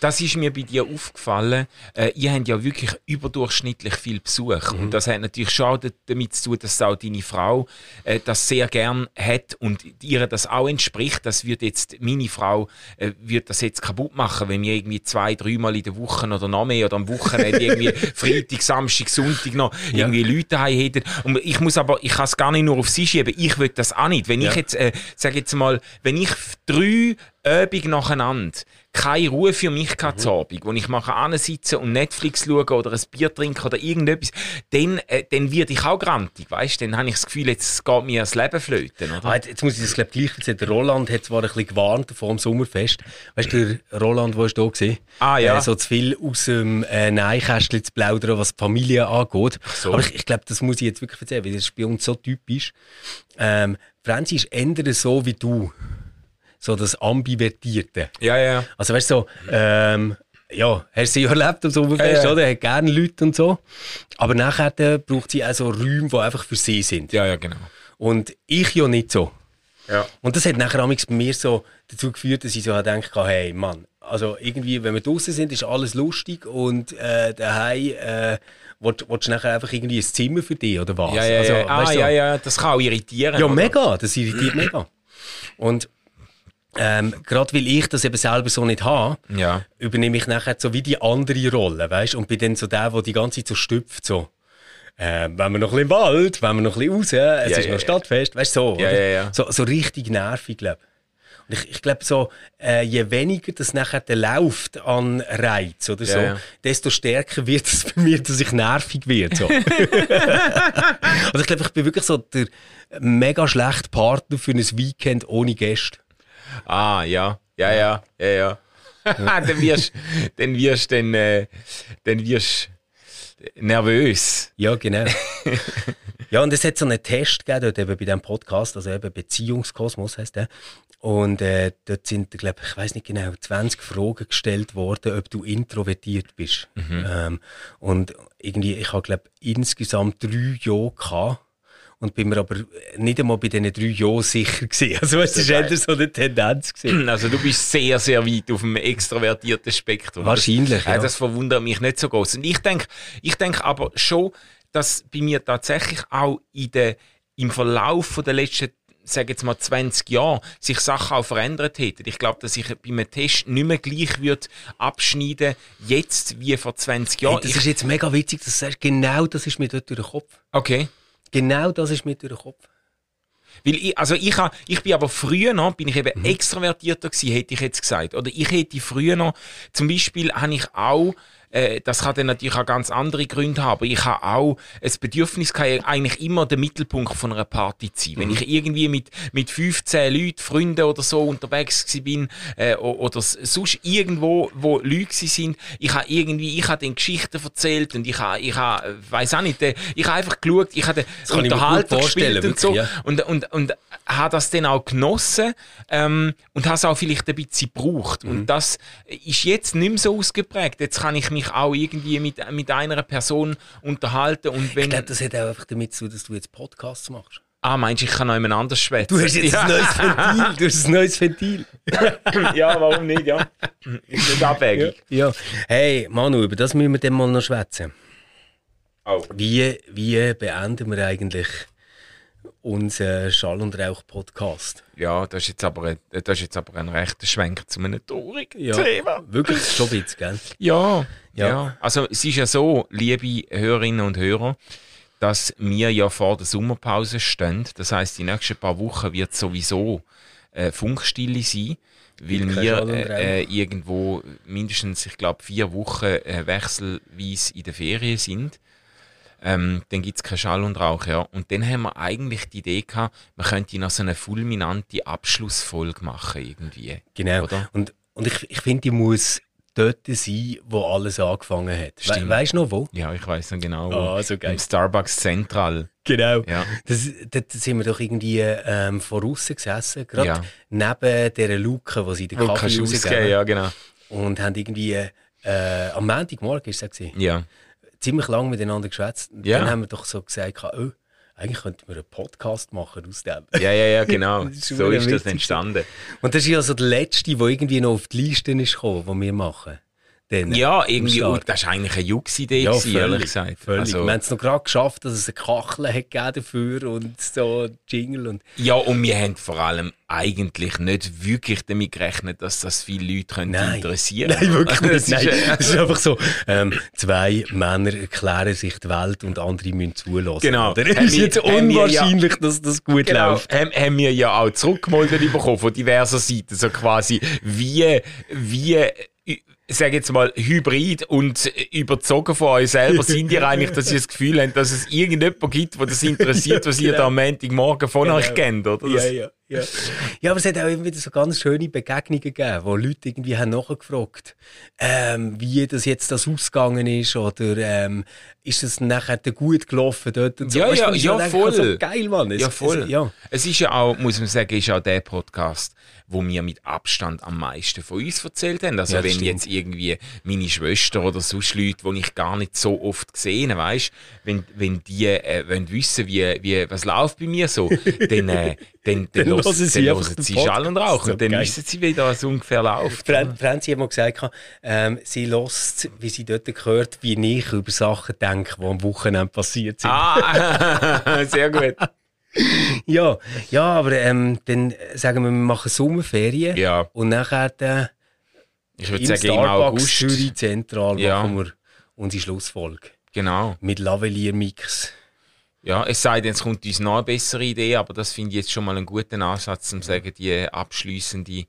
Speaker 2: Das ist mir bei dir aufgefallen. Äh, ihr habt ja wirklich überdurchschnittlich viel Besuch. Mhm. Und das hat natürlich schon damit zu tun, dass auch deine Frau äh, das sehr gern hat und ihr das auch entspricht. Das wird jetzt, meine Frau äh, wird das jetzt kaputt machen, wenn wir irgendwie zwei, dreimal in der Woche oder noch mehr oder am Wochenende irgendwie Freitag, Samstag, Sonntag noch ja. irgendwie Leute hätten. Und ich muss aber, ich kann es gar nicht nur auf sie schieben. Ich will das auch nicht. Wenn ja. ich jetzt, äh, sage jetzt mal, wenn ich drei Übungen nacheinander keine Ruhe für mich gehabt mhm. Abend, wo ich mal sitzen und Netflix schauen oder ein Bier trinken oder irgendetwas, dann, äh, dann werde ich auch grantig, weißt? Dann habe ich das Gefühl, jetzt geht mir das Leben flöten, oder?
Speaker 3: Ah, jetzt muss ich das glaube gleich erzählen. Der Roland hat zwar ein bisschen gewarnt vor dem Sommerfest. Weißt du, der Roland, wo ist da gewesen?
Speaker 2: Ah, ja.
Speaker 3: Äh, so zu viel aus dem äh, Neinkästchen zu plaudern, was die Familie angeht. So. Aber ich, ich glaube, das muss ich jetzt wirklich erzählen, weil das ist bei uns so typisch. Ähm, Franzi ist ändern so wie du so das Ambivertierte.
Speaker 2: Ja, ja.
Speaker 3: Also weißt du, so, ähm, ja, hast du sie erlebt am Sommerfest, ja, ja. oder? Hat gerne Leute und so. Aber nachher äh, braucht sie auch so Räume, die einfach für sie sind.
Speaker 2: Ja, ja, genau.
Speaker 3: Und ich ja nicht so.
Speaker 2: Ja.
Speaker 3: Und das hat nachher bei mir so dazu geführt, dass ich so denke, hey Mann, also irgendwie, wenn wir draußen sind, ist alles lustig und äh, daheim äh, willst, willst du nachher einfach irgendwie ein Zimmer für dich oder was?
Speaker 2: Ja, ja,
Speaker 3: also,
Speaker 2: ja. Ah, so, ja, ja, das kann auch irritieren.
Speaker 3: Ja, oder? mega, das irritiert mega. Und ähm, gerade weil ich das eben selber so nicht habe,
Speaker 2: ja.
Speaker 3: übernehme ich nachher so wie die andere Rolle, weißt? Und bin dann so der, der die ganze Zeit so stüpft, so. Äh, wenn wir noch ein bisschen im Wald, wenn wir noch ein bisschen raus, es ja, ist ja, noch Stadtfest, weißt du, so, so, so richtig nervig, glaube und ich, ich glaube, so, äh, je weniger das nachher läuft an Reiz oder so, desto stärker wird es bei mir, dass ich nervig werde. So. also ich glaube, ich bin wirklich so der mega schlechte Partner für ein Weekend ohne Gäste.
Speaker 2: Ah, ja, ja, ja, ja, ja. dann wirst dann wirst dann, äh, dann wirst nervös.
Speaker 3: Ja, genau. ja, und es hat so einen Test gegeben, dort eben bei diesem Podcast, also eben Beziehungskosmos heißt der. Und äh, dort sind, glaube ich, weiß nicht genau, 20 Fragen gestellt worden, ob du introvertiert bist. Mhm. Ähm, und irgendwie, ich habe, glaube insgesamt drei Jahre gehabt und bin mir aber nicht einmal bei diesen drei Jahren sicher gewesen. Also es ist eher so eine Tendenz gewesen.
Speaker 2: Also du bist sehr, sehr weit auf dem extrovertierten Spektrum.
Speaker 3: Wahrscheinlich,
Speaker 2: das, ja. Das verwundert mich nicht so groß. Und ich denke, ich denke aber schon, dass bei mir tatsächlich auch in der, im Verlauf der letzten sage jetzt mal 20 Jahre sich Sachen auch verändert hätten. Ich glaube, dass ich bei einem Test nicht mehr gleich würde abschneiden jetzt wie vor 20 Jahren.
Speaker 3: Hey, das ist jetzt mega witzig, dass du sagst, genau das ist mir dort durch den Kopf.
Speaker 2: Okay.
Speaker 3: Genau das ist mir durch den Kopf.
Speaker 2: Weil ich, also ich, ha, ich bin aber früher noch, bin ich eben mhm. extrovertierter gewesen, hätte ich jetzt gesagt. Oder ich hätte früher noch, zum Beispiel habe ich auch äh, das kann dann natürlich auch ganz andere Gründe haben. Aber ich habe auch ein Bedürfnis, gehabt, eigentlich immer der Mittelpunkt von einer Party zu sein. Mhm. Wenn ich irgendwie mit, mit 15 Leuten, Freunden oder so unterwegs bin äh, oder sonst irgendwo, wo Leute sind, ich habe irgendwie, ich habe den Geschichten erzählt und ich habe, ich habe, weiß auch nicht, äh, ich habe einfach geschaut, ich habe den Unterhalter gespielt und so ja. und, und, und habe das dann auch genossen ähm, und habe es auch vielleicht ein bisschen gebraucht. Mhm. Und das ist jetzt nicht mehr so ausgeprägt. Jetzt kann ich mich mich auch irgendwie mit, mit einer Person unterhalten. Und wenn,
Speaker 3: ich glaube, das hat auch einfach damit zu tun, dass du jetzt Podcasts machst.
Speaker 2: Ah, meinst du, ich kann noch jemand anders schwätzen?
Speaker 3: Du hast jetzt ja. ein neues Ventil. Du hast ein neues Ventil.
Speaker 2: ja, warum nicht, ja. Ist nicht abwägig.
Speaker 3: Ja. ja. Hey, Manu, über das müssen wir dann mal noch schwätzen.
Speaker 2: Oh.
Speaker 3: Wie, wie beenden wir eigentlich unser Schall- und Rauch-Podcast.
Speaker 2: Ja, das ist, jetzt aber ein, das ist jetzt aber ein rechter Schwenk zu einem traurigen
Speaker 3: ja,
Speaker 2: Thema.
Speaker 3: Wirklich, schon ein bisschen, gell?
Speaker 2: Ja, ja, ja. Also es ist ja so, liebe Hörerinnen und Hörer, dass wir ja vor der Sommerpause stehen. Das heißt, die nächsten paar Wochen wird sowieso äh, Funkstille sein, weil wir äh, äh, irgendwo mindestens, ich glaube, vier Wochen äh, wechselweise in der Ferien sind. Ähm, dann gibt es keinen Schall und Rauch, ja. Und dann haben wir eigentlich die Idee gehabt, man könnte noch so eine fulminante Abschlussfolge machen irgendwie.
Speaker 3: Genau. Oder? Und, und ich, ich finde, die muss dort sein, wo alles angefangen hat. We weißt du noch wo?
Speaker 2: Ja, ich weiß noch genau.
Speaker 3: Oh, so geil.
Speaker 2: Im Starbucks Central.
Speaker 3: Genau.
Speaker 2: Ja.
Speaker 3: Das, dort sind wir doch irgendwie ähm, voraus gesessen, gerade
Speaker 2: Ja.
Speaker 3: neben dieser Luke, wo sie den
Speaker 2: Wo
Speaker 3: Kaffee rausgeben.
Speaker 2: ja, genau.
Speaker 3: Und haben irgendwie äh, am Montagmorgen, ist es
Speaker 2: Ja.
Speaker 3: Ziemlich lange miteinander geschwätzt.
Speaker 2: Ja.
Speaker 3: Dann haben wir doch so gesagt, oh, eigentlich könnten wir einen Podcast machen aus dem.
Speaker 2: Ja, ja, ja, genau.
Speaker 3: Ist
Speaker 2: so ist das entstanden.
Speaker 3: Und das ist ja so der letzte, der irgendwie noch auf die Liste ist gekommen, die wir machen. Dann,
Speaker 2: Ja, irgendwie, und das war eigentlich eine Jux-Idee,
Speaker 3: Ja,
Speaker 2: gewesen, ehrlich
Speaker 3: völlig.
Speaker 2: gesagt.
Speaker 3: völlig.
Speaker 2: Also,
Speaker 3: wir haben es noch gerade geschafft, dass es eine Kachel hat dafür und so Jingle und
Speaker 2: ja, und wir haben vor allem eigentlich nicht wirklich damit gerechnet, dass das viele Leute könnte
Speaker 3: Nein.
Speaker 2: interessieren
Speaker 3: Nein, wirklich nicht.
Speaker 2: Das
Speaker 3: Nein. Es ist einfach so, ähm, zwei Männer erklären sich die Welt und andere müssen zulassen.
Speaker 2: Genau.
Speaker 3: Es ist jetzt
Speaker 2: wir ja-
Speaker 3: unwahrscheinlich, dass das gut
Speaker 2: Genau,
Speaker 3: läuft.
Speaker 2: haben, haben wir ja auch zurückgemeldet bekommen von diverser Seiten, so quasi wie, wie, ich sage jetzt mal, hybrid und überzogen von euch selber sind ihr eigentlich, dass ihr das Gefühl habt, dass es irgendjemand gibt, wo das interessiert, was ihr
Speaker 3: Genau.
Speaker 2: da am Montagmorgen von
Speaker 3: Genau.
Speaker 2: euch kennt, oder?
Speaker 3: Ja,
Speaker 2: Das,
Speaker 3: ja, ja. ja, aber es hat auch immer wieder so ganz schöne Begegnungen gegeben, wo Leute irgendwie haben nachgefragt, ähm, wie das jetzt das ausgegangen ist oder ähm, ist es nachher gut gelaufen dort und so.
Speaker 2: Ja,
Speaker 3: Weißt
Speaker 2: ja, ja,
Speaker 3: so denke,
Speaker 2: voll.
Speaker 3: So geil, Mann. Es,
Speaker 2: Ja, voll.
Speaker 3: Es, ja.
Speaker 2: Es ist ja auch, muss man sagen, ist auch der Podcast, wo mir mit Abstand am meisten von uns erzählt haben. Also
Speaker 3: Ja,
Speaker 2: wenn
Speaker 3: stimmt.
Speaker 2: jetzt irgendwie meine Schwester oder sonst Leute, die ich gar nicht so oft gesehen habe, weißt, wenn, wenn die äh, wollen wissen, wie, wie, was läuft bei mir so, dann, äh, dann, dann, hören
Speaker 3: sie
Speaker 2: dann hören sie. Schall und Rauch und dann
Speaker 3: geil.
Speaker 2: wissen sie, wie das ungefähr läuft.
Speaker 3: Fran Franzi hat mal gesagt, ähm, sie lässt, wie sie dort gehört, wie ich über Sachen denke, die am Wochenende passiert sind.
Speaker 2: Ah, sehr gut.
Speaker 3: Ja, ja, aber ähm, dann sagen wir, wir machen Sommerferien
Speaker 2: Ja.
Speaker 3: und nachher dann
Speaker 2: Ich würde
Speaker 3: im
Speaker 2: sagen, im
Speaker 3: Starbucks
Speaker 2: August.
Speaker 3: Zürich Zentral
Speaker 2: Ja.
Speaker 3: machen wir unsere Schlussfolge
Speaker 2: Genau.
Speaker 3: mit Lavalier-Mix.
Speaker 2: Ja, es sei denn, es kommt uns noch eine bessere Idee, aber das finde ich jetzt schon mal einen guten Ansatz, um zu sagen, die abschließende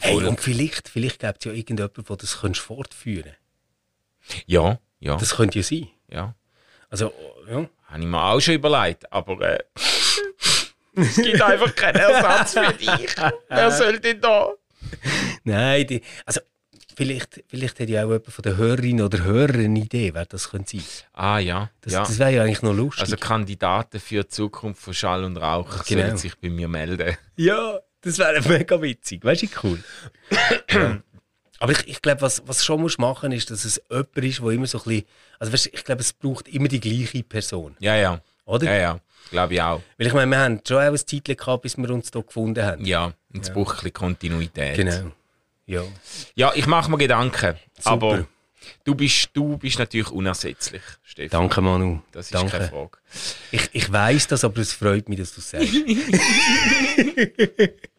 Speaker 3: Hey, und vielleicht, vielleicht gibt es ja irgendjemanden, der das könntest fortführen
Speaker 2: Ja, ja,
Speaker 3: Das könnte ja sein.
Speaker 2: ja.
Speaker 3: Also, ja.
Speaker 2: Habe ich mir auch schon überlegt, aber äh, es gibt einfach keinen Ersatz für dich. Wer soll denn da?
Speaker 3: Nein, die, also vielleicht, vielleicht hat ja auch jemand von den Hörerinnen oder Hörern eine Idee, wer das könnte sein.
Speaker 2: Ah ja,
Speaker 3: Das,
Speaker 2: ja.
Speaker 3: das wäre ja eigentlich noch lustig.
Speaker 2: Also Kandidaten für die Zukunft von Schall und Rauch
Speaker 3: Genau.
Speaker 2: sollen sich bei mir melden.
Speaker 3: ja, das wäre mega witzig. Weißt du, wie cool. ja. Aber ich, ich glaube, was, was schon musst machen ist, dass es jemand ist, der immer so ein bisschen. Also, weißt, ich glaube, es braucht immer die gleiche Person.
Speaker 2: Ja, ja.
Speaker 3: Oder?
Speaker 2: Ja, ja. Glaube ich auch.
Speaker 3: Weil ich meine, wir haben schon auch ein Zeitchen gehabt, bis wir uns hier gefunden haben.
Speaker 2: Ja, und es braucht ein bisschen Kontinuität.
Speaker 3: Genau. Ja.
Speaker 2: Ja, ich mache mir Gedanken.
Speaker 3: Super.
Speaker 2: Aber du bist, du bist natürlich unersetzlich, Stefan.
Speaker 3: Danke, Manu.
Speaker 2: Das ist
Speaker 3: Danke.
Speaker 2: keine Frage.
Speaker 3: Ich, ich weiss das, aber es freut mich, dass du es sagst.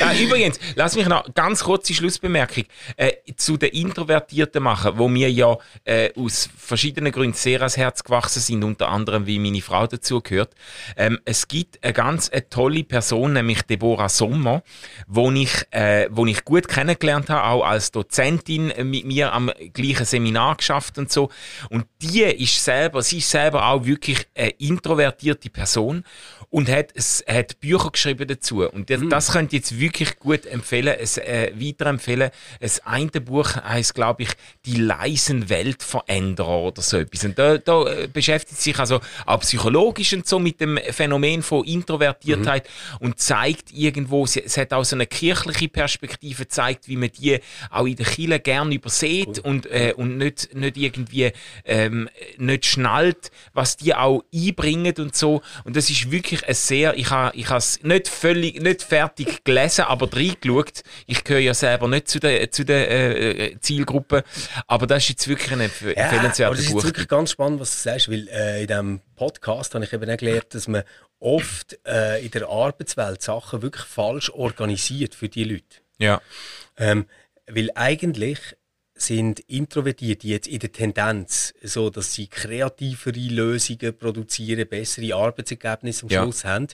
Speaker 2: Ah, übrigens, lass mich noch ganz kurze Schlussbemerkung äh, zu den Introvertierten machen, wo mir ja äh, aus verschiedenen Gründen sehr ans Herz gewachsen sind, unter anderem wie meine Frau dazugehört. Ähm, es gibt eine ganz eine tolle Person, nämlich Deborah Sommer, wo ich, äh, wo ich gut kennengelernt habe, auch als Dozentin mit mir am gleichen Seminar geschafft und so. Und die ist selber, sie ist selber auch wirklich eine introvertierte Person und hat, hat Bücher geschrieben dazu. Und das, das könnt ihr jetzt wirklich gut empfehlen, es, äh, weiterempfehlen. Das eine Buch heißt, glaube ich, Die leisen Weltveränderer oder so etwas. Und da, da äh, beschäftigt sich also auch psychologisch und so mit dem Phänomen von Introvertiertheit und zeigt irgendwo, sie- es hat auch so eine kirchliche Perspektive, zeigt, wie man die auch in der Kirche gern übersieht und, äh, und nicht, nicht irgendwie ähm, nicht schnallt, was die auch einbringen und so. Und das ist wirklich ein sehr, ich habe ich es nicht völlig, nicht fertig gelesen, aber reingeschaut. Ich gehöre ja selber nicht zu der, zu der äh, Zielgruppe, aber das ist jetzt wirklich ein empf
Speaker 3: das
Speaker 2: empfehlenswertes
Speaker 3: ist
Speaker 2: Buch.
Speaker 3: jetzt wirklich ganz spannend, was du sagst, weil äh, in diesem Podcast habe ich eben auch gelernt, dass man oft äh, in der Arbeitswelt Sachen wirklich falsch organisiert für die Leute.
Speaker 2: Ja.
Speaker 3: Ähm, weil eigentlich sind Introvertierte jetzt in der Tendenz so, dass sie kreativere Lösungen produzieren, bessere Arbeitsergebnisse am
Speaker 2: Ja.
Speaker 3: Schluss haben.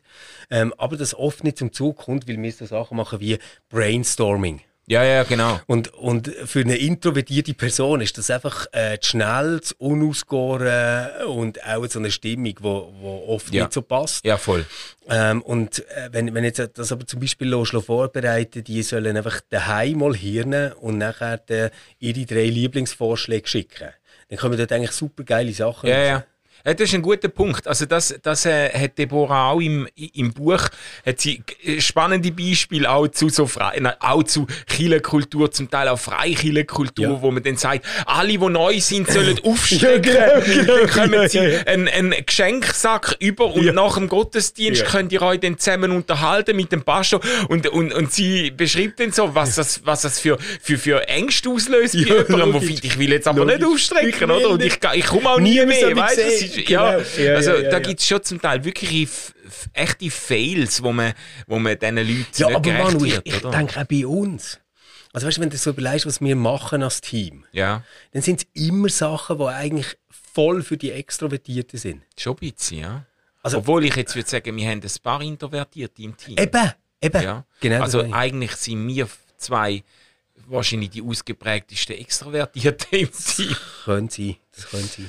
Speaker 3: Ähm, aber das oft nicht zum Zug kommt, weil wir so Sachen machen wie Brainstorming.
Speaker 2: Ja, ja, genau.
Speaker 3: Und, und für eine introvertierte Person ist das einfach äh, zu schnell, zu unausgegoren und auch so eine Stimmung, die wo, wo oft
Speaker 2: Ja.
Speaker 3: nicht so passt.
Speaker 2: Ja, voll.
Speaker 3: Ähm, und äh, wenn, wenn jetzt das aber zum Beispiel vorbereiten, die sollen einfach daheim mal hirnen und nachher ihre drei Lieblingsvorschläge schicken. Dann kommen dort eigentlich super geile Sachen
Speaker 2: Ja,
Speaker 3: raus.
Speaker 2: ja. Ja, das ist ein guter Punkt. Also das, das äh, hat Deborah auch im, im Buch, hat sie g- spannende Beispiele auch zu so frei, nein, auch zu Kirchenkultur, zum Teil auch Freikirchenkultur,
Speaker 3: Ja.
Speaker 2: wo man dann sagt, alle, die neu sind, sollen aufstrecken,
Speaker 3: Ja, genau, genau,
Speaker 2: dann kommen
Speaker 3: genau,
Speaker 2: sie
Speaker 3: ja.
Speaker 2: einen, einen Geschenksack über und nach dem Gottesdienst könnt ihr euch dann zusammen unterhalten mit dem Pastor und, und, und sie beschreibt dann so, was das, was das für, für, für Ängste auslöst bei jemandem, wo findet, ich will jetzt aber nicht
Speaker 3: Logisch.
Speaker 2: aufstrecken,
Speaker 3: Ich will
Speaker 2: oder? Und ich,
Speaker 3: nicht.
Speaker 2: ich komme auch nie
Speaker 3: soll
Speaker 2: mehr, weißt du? Das ist- Ja,
Speaker 3: Genau. Ja,
Speaker 2: also
Speaker 3: ja,
Speaker 2: da gibt es schon zum Teil wirklich echte Fails, wo man, wo man diesen Leuten
Speaker 3: Ja,
Speaker 2: nicht
Speaker 3: aber
Speaker 2: gerecht
Speaker 3: Manu, ich,
Speaker 2: wird,
Speaker 3: ich denke auch bei uns. Also weißt du, wenn du so überlegst, was wir machen als Team,
Speaker 2: ja,
Speaker 3: dann sind es immer Sachen, die eigentlich voll für die Extrovertierten sind.
Speaker 2: schon ein bisschen, ja.
Speaker 3: Also-
Speaker 2: Obwohl ich jetzt würde sagen, wir haben ein paar Introvertierte im Team.
Speaker 3: Eben, eben.
Speaker 2: Ja.
Speaker 3: Genau das
Speaker 2: also eigentlich sind wir zwei wahrscheinlich die ausgeprägtesten Extrovertierten im Team.
Speaker 3: Können sie, das können sie.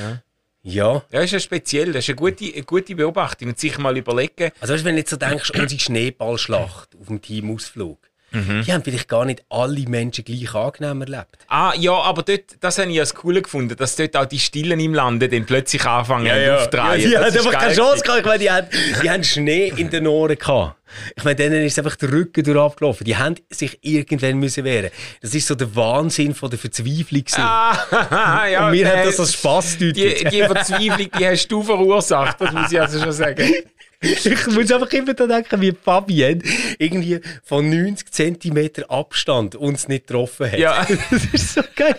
Speaker 2: Ja.
Speaker 3: Ja.
Speaker 2: Ja, das ist ja speziell, das ist eine gute, eine gute Beobachtung und sich mal überlegen,
Speaker 3: Also weißt, du, wenn du jetzt so denkst, unsere Schneeballschlacht auf dem Teamausflug,
Speaker 2: Mhm.
Speaker 3: die haben vielleicht gar nicht alle Menschen gleich angenehm erlebt.
Speaker 2: Ah, ja, aber dort, das habe ich ja das Coole gefunden, dass dort auch die Stillen im Lande dann plötzlich anfangen aufzudrehen.
Speaker 3: die
Speaker 2: Das
Speaker 3: haben
Speaker 2: ist
Speaker 3: einfach keine Chance gehabt. Ich meine, die haben, die haben Schnee in den Ohren gehabt. Ich meine, denen ist einfach der Rücken durch abgelaufen. Die haben sich irgendwann müssen wehren. Das ist so der Wahnsinn von der Verzweiflung.
Speaker 2: Ah, ja,
Speaker 3: Und wir
Speaker 2: äh,
Speaker 3: haben das als Spass
Speaker 2: die, die Verzweiflung, die hast du verursacht, das muss ich also schon sagen.
Speaker 3: Ich muss einfach immer daran denken, wie Fabienne irgendwie von 90 cm Abstand uns nicht getroffen hat.
Speaker 2: Ja.
Speaker 3: Das ist so geil.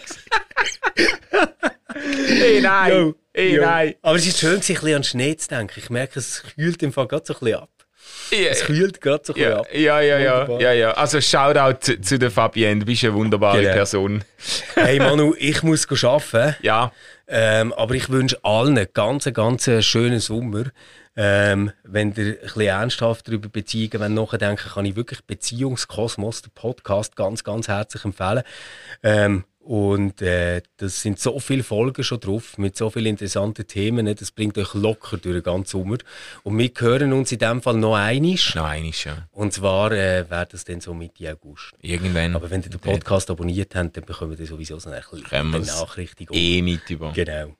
Speaker 2: Ey, nein.
Speaker 3: Jo,
Speaker 2: Ey,
Speaker 3: jo.
Speaker 2: nein.
Speaker 3: Aber es ist schön, sich ein bisschen an Schnee zu denken. Ich merke, es kühlt im Fall gerade so ein bisschen ab. Es kühlt gerade so ein
Speaker 2: ja,
Speaker 3: ab.
Speaker 2: ja, ja, ja,
Speaker 3: Wunderbar.
Speaker 2: ja, ja. Also Shoutout zu, zu der Fabienne, du bist eine wunderbare
Speaker 3: Genau.
Speaker 2: Person.
Speaker 3: Hey Manu, ich muss arbeiten.
Speaker 2: Ja,
Speaker 3: Ähm, aber ich wünsche allen einen ganz, ganz schönen Sommer. Ähm, wenn ihr ein bisschen ernsthaft darüber Beziehungen wenn nachdenken, kann ich wirklich Beziehungskosmos, den Podcast, ganz, ganz herzlich empfehlen. Ähm, und äh, das sind so viele Folgen schon drauf, mit so vielen interessanten Themen. ne? Das bringt euch locker durch den ganzen Sommer. Und wir hören uns in dem Fall noch einisch.
Speaker 2: nein, ist ja.
Speaker 3: Und zwar äh, wäre das dann so Mitte August.
Speaker 2: Irgendwann.
Speaker 3: Aber wenn ihr den Podcast abonniert habt, dann bekommt ihr sowieso so eine kleine
Speaker 2: wir's
Speaker 3: Benachrichtigung.
Speaker 2: eh nicht über.
Speaker 3: Genau.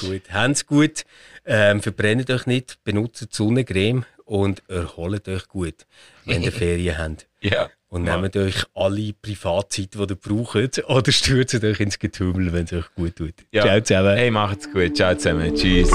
Speaker 3: Gut. Habt's gut. Ähm, verbrennt euch nicht, benutzt Sonnencreme und erholt euch gut, wenn ihr Ferien habt.
Speaker 2: Ja.
Speaker 3: Und
Speaker 2: Ja.
Speaker 3: nehmt euch alle Privatzeit, die ihr braucht, oder stürzt euch ins Getümmel, wenn es euch gut tut.
Speaker 2: Ja.
Speaker 3: Ciao zusammen.
Speaker 2: Hey, macht's gut. Ciao zusammen. Tschüss.